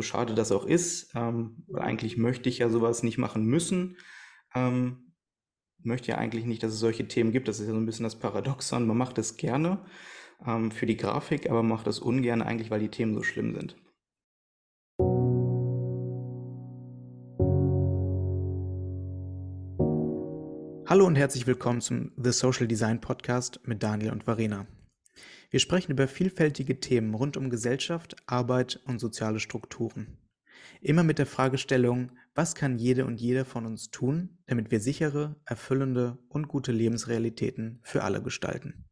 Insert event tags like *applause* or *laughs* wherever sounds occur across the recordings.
so schade das auch ist, ähm, weil eigentlich möchte ich ja sowas nicht machen müssen. Ähm, möchte ja eigentlich nicht, dass es solche Themen gibt. Das ist ja so ein bisschen das Paradoxon. Man macht es gerne ähm, für die Grafik, aber macht es ungern eigentlich, weil die Themen so schlimm sind. Hallo und herzlich willkommen zum The Social Design Podcast mit Daniel und Varena. Wir sprechen über vielfältige Themen rund um Gesellschaft, Arbeit und soziale Strukturen. Immer mit der Fragestellung, was kann jede und jeder von uns tun, damit wir sichere, erfüllende und gute Lebensrealitäten für alle gestalten.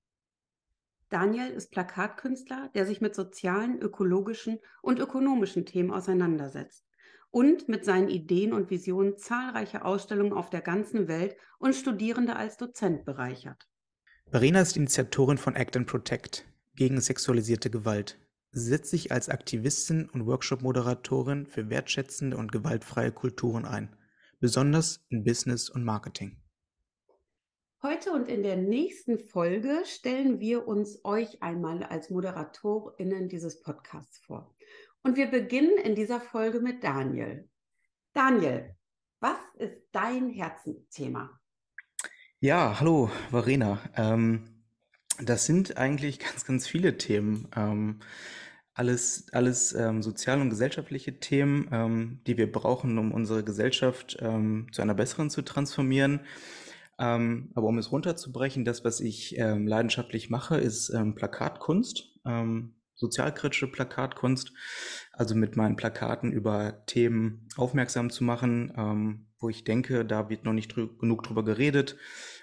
Daniel ist Plakatkünstler, der sich mit sozialen, ökologischen und ökonomischen Themen auseinandersetzt und mit seinen Ideen und Visionen zahlreiche Ausstellungen auf der ganzen Welt und Studierende als Dozent bereichert. Verena ist Initiatorin von Act and Protect gegen sexualisierte Gewalt. Sie setzt sich als Aktivistin und Workshop-Moderatorin für wertschätzende und gewaltfreie Kulturen ein, besonders in Business und Marketing. Heute und in der nächsten Folge stellen wir uns euch einmal als ModeratorInnen dieses Podcasts vor. Und wir beginnen in dieser Folge mit Daniel. Daniel, was ist dein Herzensthema? Ja, hallo, Verena. Ähm, das sind eigentlich *laughs* ganz, ganz viele Themen. Ähm, alles, alles ähm, sozial- und gesellschaftliche Themen, ähm, die wir brauchen, um unsere Gesellschaft ähm, zu einer besseren zu transformieren. Ähm, aber um es runterzubrechen, das, was ich ähm, leidenschaftlich mache, ist ähm, Plakatkunst. Ähm, sozialkritische Plakatkunst, also mit meinen Plakaten über Themen aufmerksam zu machen, ähm, wo ich denke, da wird noch nicht drü genug drüber geredet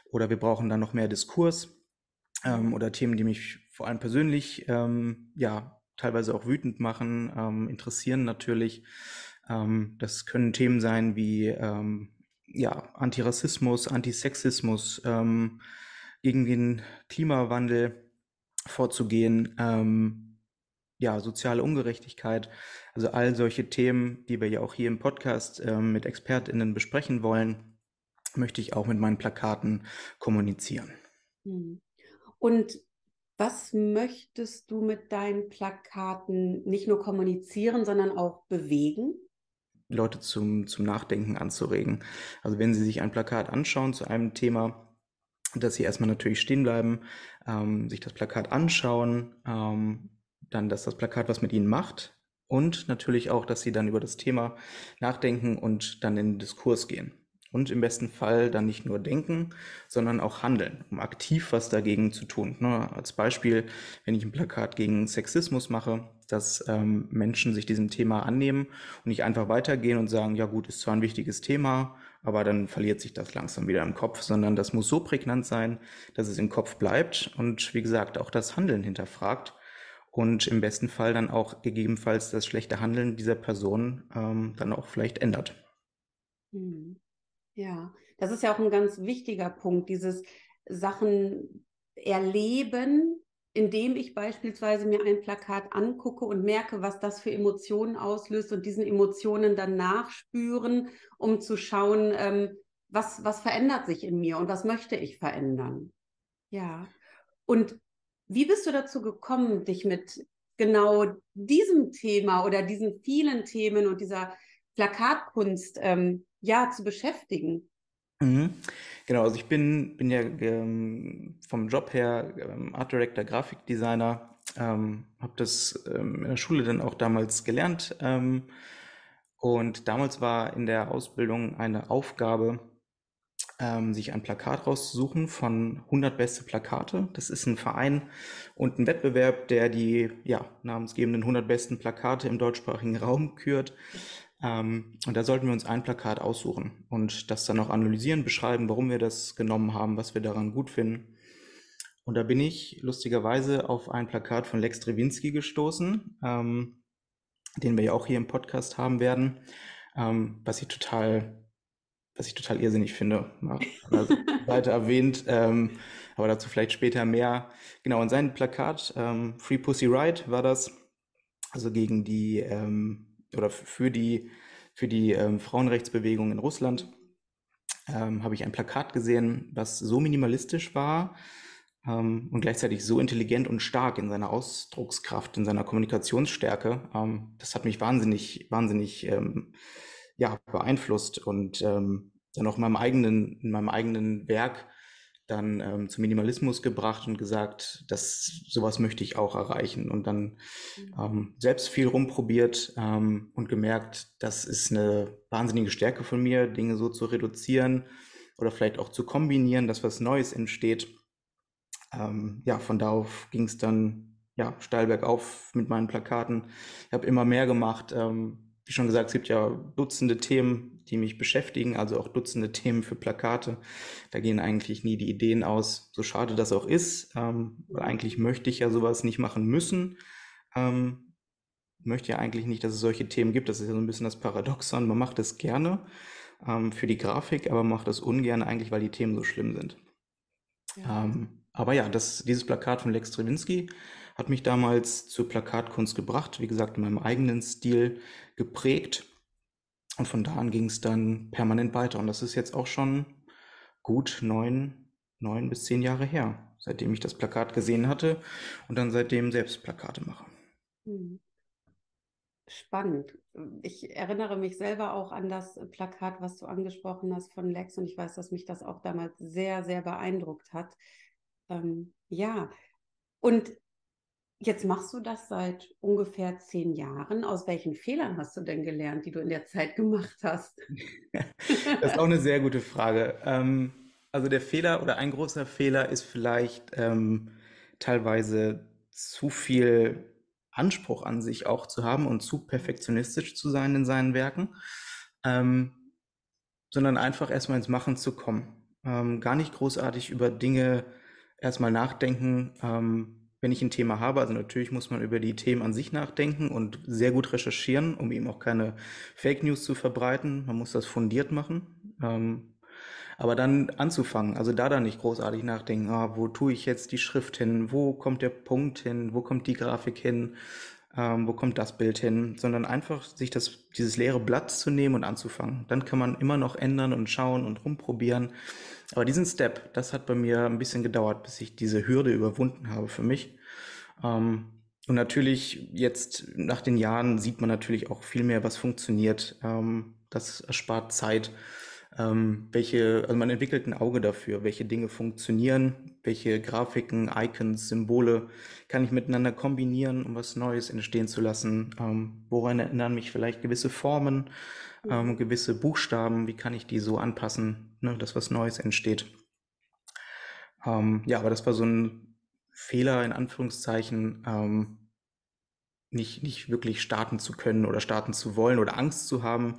oder wir brauchen dann noch mehr Diskurs ähm, oder Themen, die mich vor allem persönlich ähm, ja teilweise auch wütend machen, ähm, interessieren natürlich. Ähm, das können Themen sein wie ähm, ja Antirassismus, Antisexismus, ähm, gegen den Klimawandel vorzugehen, ja, soziale Ungerechtigkeit, also all solche Themen, die wir ja auch hier im Podcast äh, mit ExpertInnen besprechen wollen, möchte ich auch mit meinen Plakaten kommunizieren. Hm. Und was möchtest du mit deinen Plakaten nicht nur kommunizieren, sondern auch bewegen? Leute zum, zum Nachdenken anzuregen. Also wenn sie sich ein Plakat anschauen zu einem Thema, dass sie erstmal natürlich stehen bleiben, ähm, sich das Plakat anschauen, ähm, dann, dass das Plakat was mit ihnen macht und natürlich auch, dass sie dann über das Thema nachdenken und dann in den Diskurs gehen. Und im besten Fall dann nicht nur denken, sondern auch handeln, um aktiv was dagegen zu tun. Ne? Als Beispiel, wenn ich ein Plakat gegen Sexismus mache, dass ähm, Menschen sich diesem Thema annehmen und nicht einfach weitergehen und sagen, ja gut, ist zwar ein wichtiges Thema, aber dann verliert sich das langsam wieder im Kopf, sondern das muss so prägnant sein, dass es im Kopf bleibt und wie gesagt auch das Handeln hinterfragt und im besten Fall dann auch gegebenenfalls das schlechte Handeln dieser Person ähm, dann auch vielleicht ändert. Hm. Ja, das ist ja auch ein ganz wichtiger Punkt, dieses Sachen erleben, indem ich beispielsweise mir ein Plakat angucke und merke, was das für Emotionen auslöst und diesen Emotionen dann nachspüren, um zu schauen, ähm, was, was verändert sich in mir und was möchte ich verändern. Ja. Und wie bist du dazu gekommen, dich mit genau diesem Thema oder diesen vielen Themen und dieser Plakatkunst ähm, ja zu beschäftigen? Mhm. Genau, also ich bin, bin ja ähm, vom Job her ähm, Art Director, Grafikdesigner, ähm, habe das ähm, in der Schule dann auch damals gelernt. Ähm, und damals war in der Ausbildung eine Aufgabe, ähm, sich ein Plakat rauszusuchen von 100 beste Plakate. Das ist ein Verein und ein Wettbewerb, der die ja, namensgebenden 100 besten Plakate im deutschsprachigen *laughs* Raum kürt. Ähm, und da sollten wir uns ein Plakat aussuchen und das dann auch analysieren, beschreiben, warum wir das genommen haben, was wir daran gut finden. Und da bin ich lustigerweise auf ein Plakat von Lex Drewinski gestoßen, ähm, den wir ja auch hier im Podcast haben werden, ähm, was ich total was ich total irrsinnig finde. Also *laughs* Seite erwähnt, ähm, aber dazu vielleicht später mehr. Genau, in seinem Plakat, ähm, Free Pussy Ride war das, also gegen die, ähm, oder für die, für die ähm, Frauenrechtsbewegung in Russland, ähm, habe ich ein Plakat gesehen, was so minimalistisch war, ähm, und gleichzeitig so intelligent und stark in seiner Ausdruckskraft, in seiner Kommunikationsstärke. Ähm, das hat mich wahnsinnig, wahnsinnig ähm, ja, beeinflusst und ähm, dann auch in meinem eigenen, in meinem eigenen Werk dann ähm, zum Minimalismus gebracht und gesagt, dass sowas möchte ich auch erreichen und dann mhm. ähm, selbst viel rumprobiert ähm, und gemerkt, das ist eine wahnsinnige Stärke von mir, Dinge so zu reduzieren oder vielleicht auch zu kombinieren, dass was Neues entsteht. Ähm, ja, von da auf ging es dann ja steil bergauf mit meinen Plakaten. Ich habe immer mehr gemacht. Wie schon gesagt, es gibt ja Dutzende Themen, die mich beschäftigen, also auch Dutzende Themen für Plakate. Da gehen eigentlich nie die Ideen aus, so schade das auch ist, ähm, weil eigentlich möchte ich ja sowas nicht machen müssen. Ähm, möchte ja eigentlich nicht, dass es solche Themen gibt. Das ist ja so ein bisschen das Paradoxon. Man macht es gerne ähm, für die Grafik, aber macht es ungern eigentlich, weil die Themen so schlimm sind. Ja. Ähm, aber ja, das, dieses Plakat von Lex Strawinski hat mich damals zur Plakatkunst gebracht, wie gesagt, in meinem eigenen Stil geprägt. Und von da an ging es dann permanent weiter. Und das ist jetzt auch schon gut neun, neun bis zehn Jahre her, seitdem ich das Plakat gesehen hatte und dann seitdem selbst Plakate mache. Hm. Spannend. Ich erinnere mich selber auch an das Plakat, was du angesprochen hast von Lex und ich weiß, dass mich das auch damals sehr, sehr beeindruckt hat. Ähm, ja, und Jetzt machst du das seit ungefähr zehn Jahren. Aus welchen Fehlern hast du denn gelernt, die du in der Zeit gemacht hast? *laughs* das ist auch eine sehr gute Frage. Ähm, also der Fehler oder ein großer Fehler ist vielleicht ähm, teilweise zu viel Anspruch an sich auch zu haben und zu perfektionistisch zu sein in seinen Werken, ähm, sondern einfach erstmal ins Machen zu kommen. Ähm, gar nicht großartig über Dinge erstmal nachdenken, ähm, wenn ich ein Thema habe. Also natürlich muss man über die Themen an sich nachdenken und sehr gut recherchieren, um eben auch keine Fake News zu verbreiten. Man muss das fundiert machen. Ähm, aber dann anzufangen, also da dann nicht großartig nachdenken, ah, wo tue ich jetzt die Schrift hin, wo kommt der Punkt hin, wo kommt die Grafik hin, ähm, wo kommt das Bild hin, sondern einfach sich das, dieses leere Blatt zu nehmen und anzufangen. Dann kann man immer noch ändern und schauen und rumprobieren. Aber diesen Step, das hat bei mir ein bisschen gedauert, bis ich diese Hürde überwunden habe für mich. Ähm, und natürlich jetzt nach den Jahren sieht man natürlich auch viel mehr, was funktioniert. Ähm, das erspart Zeit. Ähm, welche, also man entwickelt ein Auge dafür, welche Dinge funktionieren, welche Grafiken, Icons, Symbole kann ich miteinander kombinieren, um was Neues entstehen zu lassen. Ähm, woran erinnern mich vielleicht gewisse Formen, ähm, gewisse Buchstaben, wie kann ich die so anpassen, ne, dass was Neues entsteht. Ähm, ja, aber das war so ein Fehler in Anführungszeichen, ähm, nicht, nicht wirklich starten zu können oder starten zu wollen oder Angst zu haben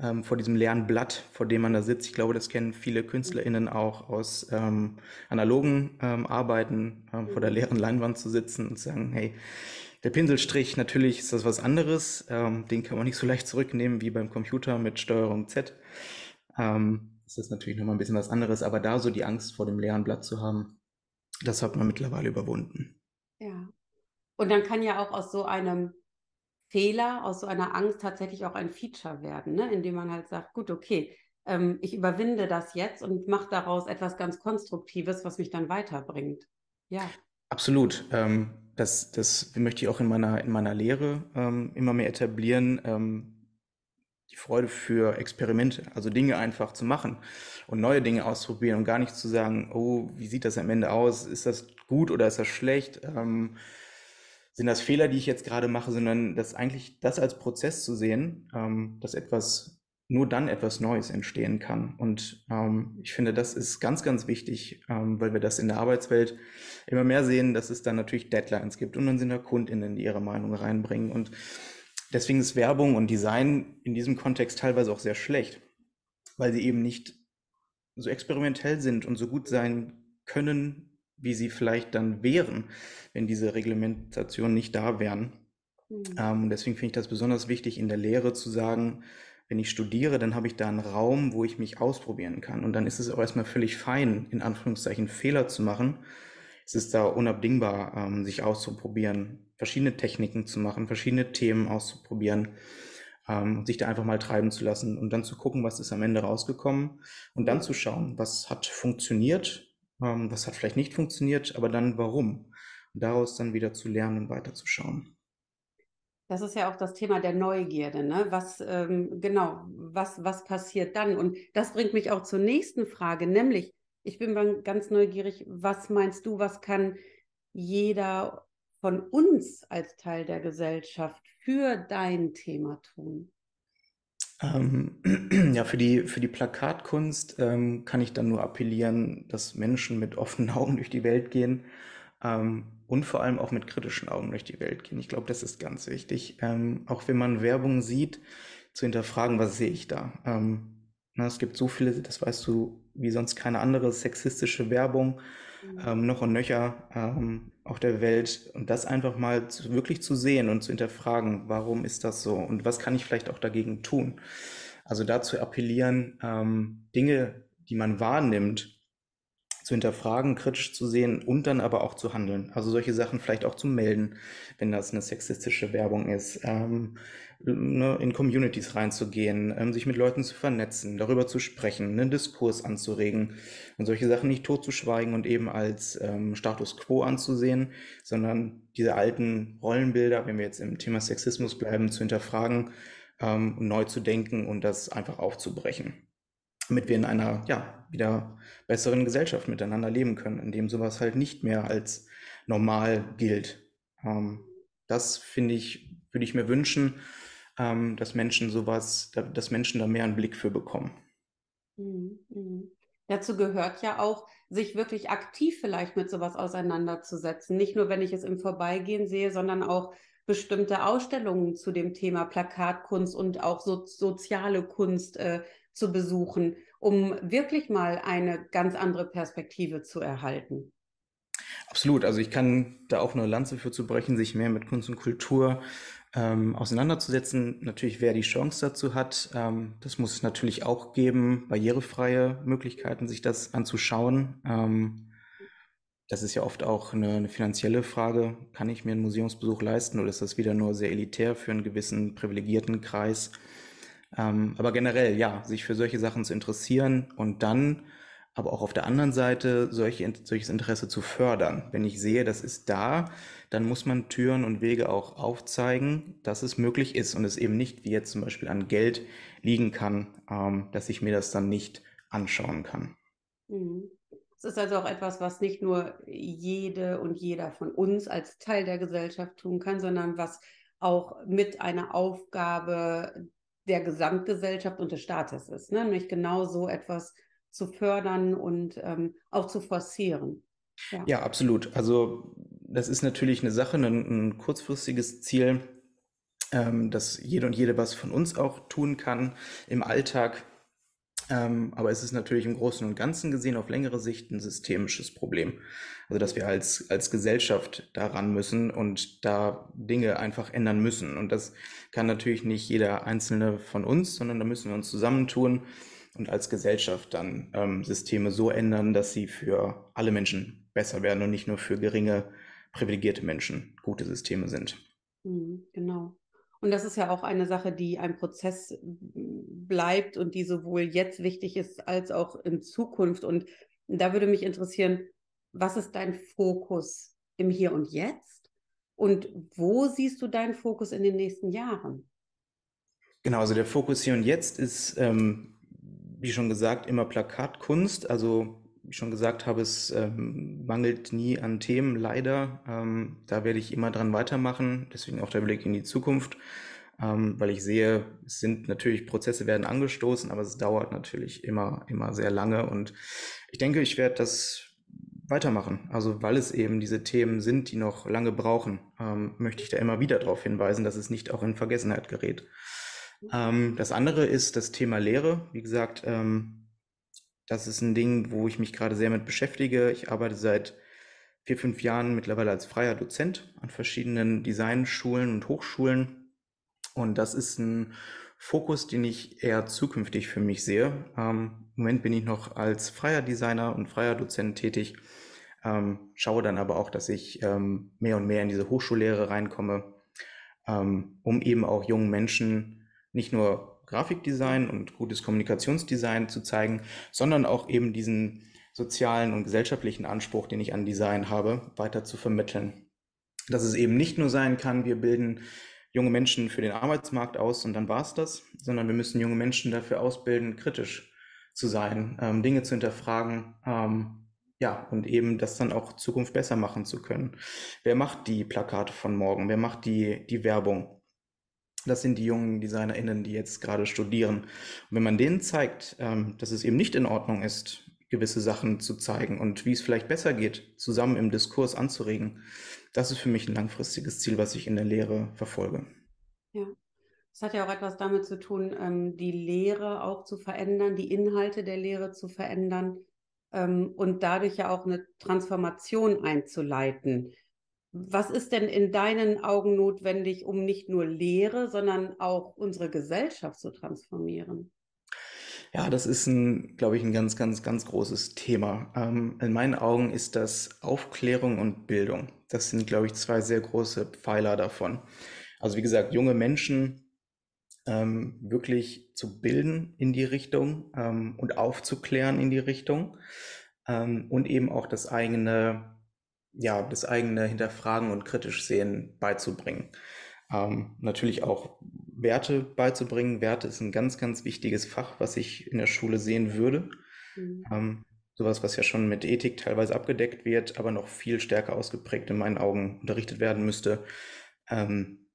ähm, vor diesem leeren Blatt, vor dem man da sitzt. Ich glaube, das kennen viele KünstlerInnen auch aus ähm, analogen ähm, Arbeiten, ähm, vor der leeren Leinwand zu sitzen und zu sagen, hey, der Pinselstrich, natürlich ist das was anderes. Ähm, den kann man nicht so leicht zurücknehmen wie beim Computer mit Steuerung Z. Ähm, das ist natürlich nochmal ein bisschen was anderes, aber da so die Angst vor dem leeren Blatt zu haben, das hat man mittlerweile überwunden. Ja. Und dann kann ja auch aus so einem Fehler, aus so einer Angst tatsächlich auch ein Feature werden, ne? indem man halt sagt, gut, okay, ähm, ich überwinde das jetzt und mache daraus etwas ganz Konstruktives, was mich dann weiterbringt. Ja. Absolut. Ähm, das, das möchte ich auch in meiner, in meiner Lehre ähm, immer mehr etablieren. Ähm, die Freude für Experimente, also Dinge einfach zu machen und neue Dinge auszuprobieren und gar nicht zu sagen, oh, wie sieht das am Ende aus? Ist das gut oder ist das schlecht? Ähm, sind das Fehler, die ich jetzt gerade mache, sondern das eigentlich das als Prozess zu sehen, ähm, dass etwas nur dann etwas Neues entstehen kann. Und ähm, ich finde, das ist ganz, ganz wichtig, ähm, weil wir das in der Arbeitswelt immer mehr sehen, dass es dann natürlich Deadlines gibt und dann sind da KundInnen, die ihre Meinung reinbringen. Und deswegen ist Werbung und Design in diesem Kontext teilweise auch sehr schlecht, weil sie eben nicht so experimentell sind und so gut sein können, wie sie vielleicht dann wären, wenn diese Reglementationen nicht da wären. Mhm. Ähm, deswegen finde ich das besonders wichtig, in der Lehre zu sagen, wenn ich studiere, dann habe ich da einen Raum, wo ich mich ausprobieren kann. Und dann ist es auch erstmal völlig fein, in Anführungszeichen Fehler zu machen. Es ist da unabdingbar, ähm, sich auszuprobieren, verschiedene Techniken zu machen, verschiedene Themen auszuprobieren, ähm, sich da einfach mal treiben zu lassen und dann zu gucken, was ist am Ende rausgekommen und dann zu schauen, was hat funktioniert, Ähm, was hat vielleicht nicht funktioniert, aber dann warum? Und daraus dann wieder zu lernen und weiterzuschauen. Das ist ja auch das Thema der Neugierde, ne? Was ähm, genau, was, was passiert dann? Und das bringt mich auch zur nächsten Frage, nämlich, ich bin ganz neugierig, was meinst du, was kann jeder von uns als Teil der Gesellschaft für dein Thema tun? Ähm, *clears throat* ja, für die, für die Plakatkunst ähm, kann ich dann nur appellieren, dass Menschen mit offenen *laughs* Augen durch die Welt gehen ähm, und vor allem auch mit kritischen Augen durch die Welt gehen. Ich glaube, das ist ganz wichtig. Ähm, auch wenn man Werbung sieht, zu hinterfragen, was sehe ich da? Ähm, na, es gibt so viele, das weißt du, wie sonst keine andere sexistische Werbung. Ähm, noch und nöcher ähm, auf der Welt. Und das einfach mal zu, wirklich zu sehen und zu hinterfragen, warum ist das so und was kann ich vielleicht auch dagegen tun. Also dazu appellieren, ähm, Dinge, die man wahrnimmt, zu hinterfragen, kritisch zu sehen und dann aber auch zu handeln. Also solche Sachen vielleicht auch zu melden, wenn das eine sexistische Werbung ist. Ähm, ne, in Communities reinzugehen, ähm, sich mit Leuten zu vernetzen, darüber zu sprechen, einen Diskurs anzuregen und solche Sachen nicht totzuschweigen und eben als ähm, Status quo anzusehen, sondern diese alten Rollenbilder, wenn wir jetzt im Thema Sexismus bleiben, zu hinterfragen, ähm, neu zu denken und das einfach aufzubrechen. Damit wir in einer, ja, wieder besseren Gesellschaft miteinander leben können, in dem sowas halt nicht mehr als normal gilt. Ähm, das finde ich, würde ich mir wünschen, ähm, dass Menschen sowas, dass Menschen da mehr einen Blick für bekommen. Mhm. Mhm. Dazu gehört ja auch, sich wirklich aktiv vielleicht mit sowas auseinanderzusetzen. Nicht nur, wenn ich es im Vorbeigehen sehe, sondern auch bestimmte Ausstellungen zu dem Thema Plakatkunst und auch so, soziale Kunst äh, zu besuchen, um wirklich mal eine ganz andere Perspektive zu erhalten. Absolut. Also ich kann da auch eine Lanze für zu brechen, sich mehr mit Kunst und Kultur ähm, auseinanderzusetzen. Natürlich, wer die Chance dazu hat, ähm, das muss es natürlich auch geben, barrierefreie Möglichkeiten, sich das anzuschauen. Ähm, das ist ja oft auch eine, eine, finanzielle Frage. Kann ich mir einen Museumsbesuch leisten oder ist das wieder nur sehr elitär für einen gewissen privilegierten Kreis? Ähm, aber generell, ja, sich für solche Sachen zu interessieren und dann aber auch auf der anderen Seite solche, solches Interesse zu fördern. Wenn ich sehe, das ist da, dann muss man Türen und Wege auch aufzeigen, dass es möglich ist und es eben nicht wie jetzt zum Beispiel an Geld liegen kann, ähm, dass ich mir das dann nicht anschauen kann. Mhm. Es ist also auch etwas, was nicht nur jede und jeder von uns als Teil der Gesellschaft tun kann, sondern was auch mit einer Aufgabe der Gesamtgesellschaft und des Staates ist. Ne? Nämlich genau so etwas zu fördern und ähm, auch zu forcieren. Ja. ja. absolut. Also das ist natürlich eine Sache, ein, ein kurzfristiges Ziel, ähm, dass jede und jede was von uns auch tun kann im Alltag. Ähm, aber es ist natürlich im Großen und Ganzen gesehen auf längere Sicht ein systemisches Problem. Also dass wir als, als Gesellschaft daran müssen und da Dinge einfach ändern müssen. Und das kann natürlich nicht jeder einzelne von uns, sondern da müssen wir uns zusammentun und als Gesellschaft dann ähm, Systeme so ändern, dass sie für alle Menschen besser werden und nicht nur für geringe, privilegierte Menschen gute Systeme sind. Mhm, genau. Und das ist ja auch eine Sache, die ein Prozess bleibt und die sowohl jetzt wichtig ist als auch in Zukunft. Und da würde mich interessieren, was ist dein Fokus im Hier und Jetzt? Und wo siehst du deinen Fokus in den nächsten Jahren? Genau, also der Fokus hier und jetzt ist ähm, wie schon gesagt, immer Plakatkunst. Also, wie schon gesagt habe, es ähm, mangelt nie an Themen, leider. Ähm, da werde ich immer dran weitermachen. Deswegen auch der Blick in die Zukunft. Ähm, weil ich sehe, es sind natürlich Prozesse werden angestoßen, aber es dauert natürlich immer, immer sehr lange. Und ich denke, ich werde das weitermachen. Also weil es eben diese Themen sind, die noch lange brauchen, ähm, möchte ich da immer wieder darauf hinweisen, dass es nicht auch in Vergessenheit gerät. Ähm, das andere ist das Thema Lehre. Wie gesagt, ähm, das ist ein Ding, wo ich mich gerade sehr mit beschäftige. Ich arbeite seit vier, fünf Jahren mittlerweile als freier Dozent an verschiedenen Designschulen und Hochschulen. Und das ist ein Fokus, den ich eher zukünftig für mich sehe. Ähm, Im Moment bin ich noch als freier Designer und freier Dozent tätig, ähm, schaue dann aber auch, dass ich ähm, mehr und mehr in diese Hochschullehre reinkomme, ähm, um eben auch jungen Menschen nicht nur Grafikdesign und gutes Kommunikationsdesign zu zeigen, sondern auch eben diesen sozialen und gesellschaftlichen Anspruch, den ich an Design habe, weiter zu vermitteln. Dass es eben nicht nur sein kann, wir bilden junge Menschen für den Arbeitsmarkt aus und dann war es das, sondern wir müssen junge Menschen dafür ausbilden, kritisch zu sein, ähm, Dinge zu hinterfragen, ähm, ja, und eben das dann auch Zukunft besser machen zu können. Wer macht die Plakate von morgen? Wer macht die, die Werbung? Das sind die jungen DesignerInnen, die jetzt gerade studieren. Und wenn man denen zeigt, ähm, dass es eben nicht in Ordnung ist, gewisse Sachen zu zeigen und wie es vielleicht besser geht, zusammen im Diskurs anzuregen, das ist für mich ein langfristiges Ziel, was ich in der Lehre verfolge. Ja. Es hat ja auch etwas damit zu tun, ähm, die Lehre auch zu verändern, die Inhalte der Lehre zu verändern ähm, und dadurch ja auch eine Transformation einzuleiten. Was ist denn in deinen Augen notwendig, um nicht nur Lehre, sondern auch unsere Gesellschaft zu transformieren? Ja, das ist ein, glaube ich, ein ganz, ganz, ganz großes Thema. Ähm, in meinen Augen ist das Aufklärung und Bildung. Das sind, glaube ich, zwei sehr große Pfeiler davon. Also wie gesagt, junge Menschen ähm, wirklich zu bilden in die Richtung ähm, und aufzuklären in die Richtung ähm, und eben auch das eigene, ja, das eigene Hinterfragen und kritisch sehen beizubringen. Ähm, natürlich auch Werte beizubringen. Werte ist ein ganz, ganz wichtiges Fach, was ich in der Schule sehen würde. Mhm. Ähm, sowas, was ja schon mit Ethik teilweise abgedeckt wird, aber noch viel stärker ausgeprägt in meinen Augen unterrichtet werden müsste. Ähm,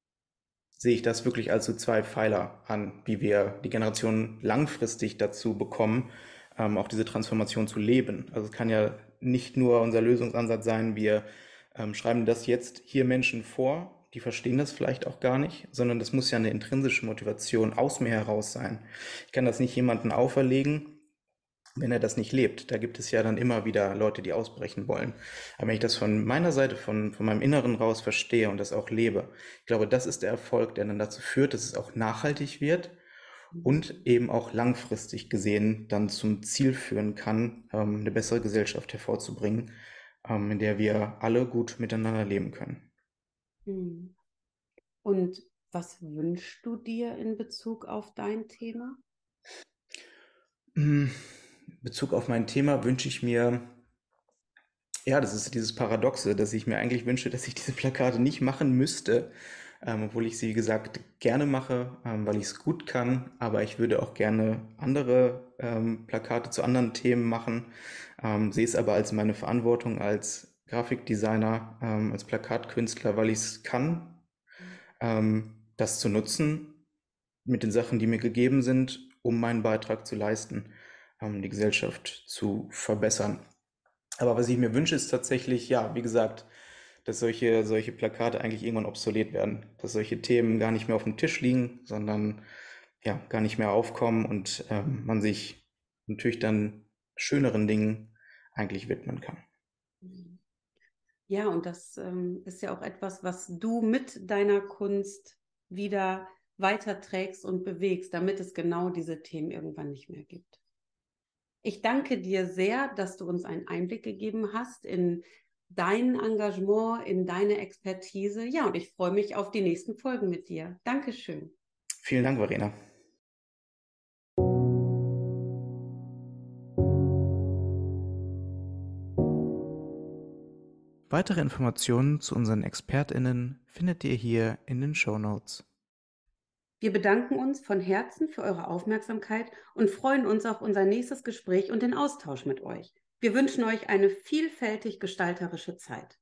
sehe ich das wirklich als so zwei Pfeiler an, wie wir die Generation langfristig dazu bekommen, ähm, auch diese Transformation zu leben. Also es kann ja nicht nur unser Lösungsansatz sein, wir ähm, schreiben das jetzt hier Menschen vor die verstehen das vielleicht auch gar nicht, sondern das muss ja eine intrinsische Motivation aus mir heraus sein. Ich kann das nicht jemandem auferlegen, wenn er das nicht lebt. Da gibt es ja dann immer wieder Leute, die ausbrechen wollen. Aber wenn ich das von meiner Seite, von, von meinem Inneren raus verstehe und das auch lebe, ich glaube, das ist der Erfolg, der dann dazu führt, dass es auch nachhaltig wird und eben auch langfristig gesehen dann zum Ziel führen kann, ähm, eine bessere Gesellschaft hervorzubringen, ähm, in der wir alle gut miteinander leben können. Hm. Und was wünschst du dir in Bezug auf dein Thema? Hm, in Bezug auf mein Thema wünsche ich mir, ja, das ist dieses Paradoxe, dass ich mir eigentlich wünsche, dass ich diese Plakate nicht machen müsste, ähm, obwohl ich sie, wie gesagt, gerne mache, ähm, weil ich es gut kann. Aber ich würde auch gerne andere ähm, Plakate zu anderen Themen machen, ähm, sehe es aber als meine Verantwortung als Grafikdesigner, ähm, als Plakatkünstler, weil ich es kann, ähm, das zu nutzen mit den Sachen, die mir gegeben sind, um meinen Beitrag zu leisten, die Gesellschaft zu verbessern. Aber was ich mir wünsche, ist tatsächlich, ja, wie gesagt, dass solche, solche Plakate eigentlich irgendwann obsolet werden, dass solche Themen gar nicht mehr auf dem Tisch liegen, sondern ja, gar nicht mehr aufkommen und ähm, man sich natürlich dann schöneren Dingen eigentlich widmen kann. Ja, und das ähm, ist ja auch etwas, was du mit deiner Kunst wieder weiterträgst und bewegst, damit es genau diese Themen irgendwann nicht mehr gibt. Ich danke dir sehr, dass du uns einen Einblick gegeben hast in dein Engagement, in deine Expertise. Ja, und ich freue mich auf die nächsten Folgen mit dir. Dankeschön. Vielen Dank, Verena. Weitere Informationen zu unseren ExpertInnen findet ihr hier in den Show Notes. Wir bedanken uns von Herzen für eure Aufmerksamkeit und freuen uns auf unser nächstes Gespräch und den Austausch mit euch. Wir wünschen euch eine vielfältig gestalterische Zeit.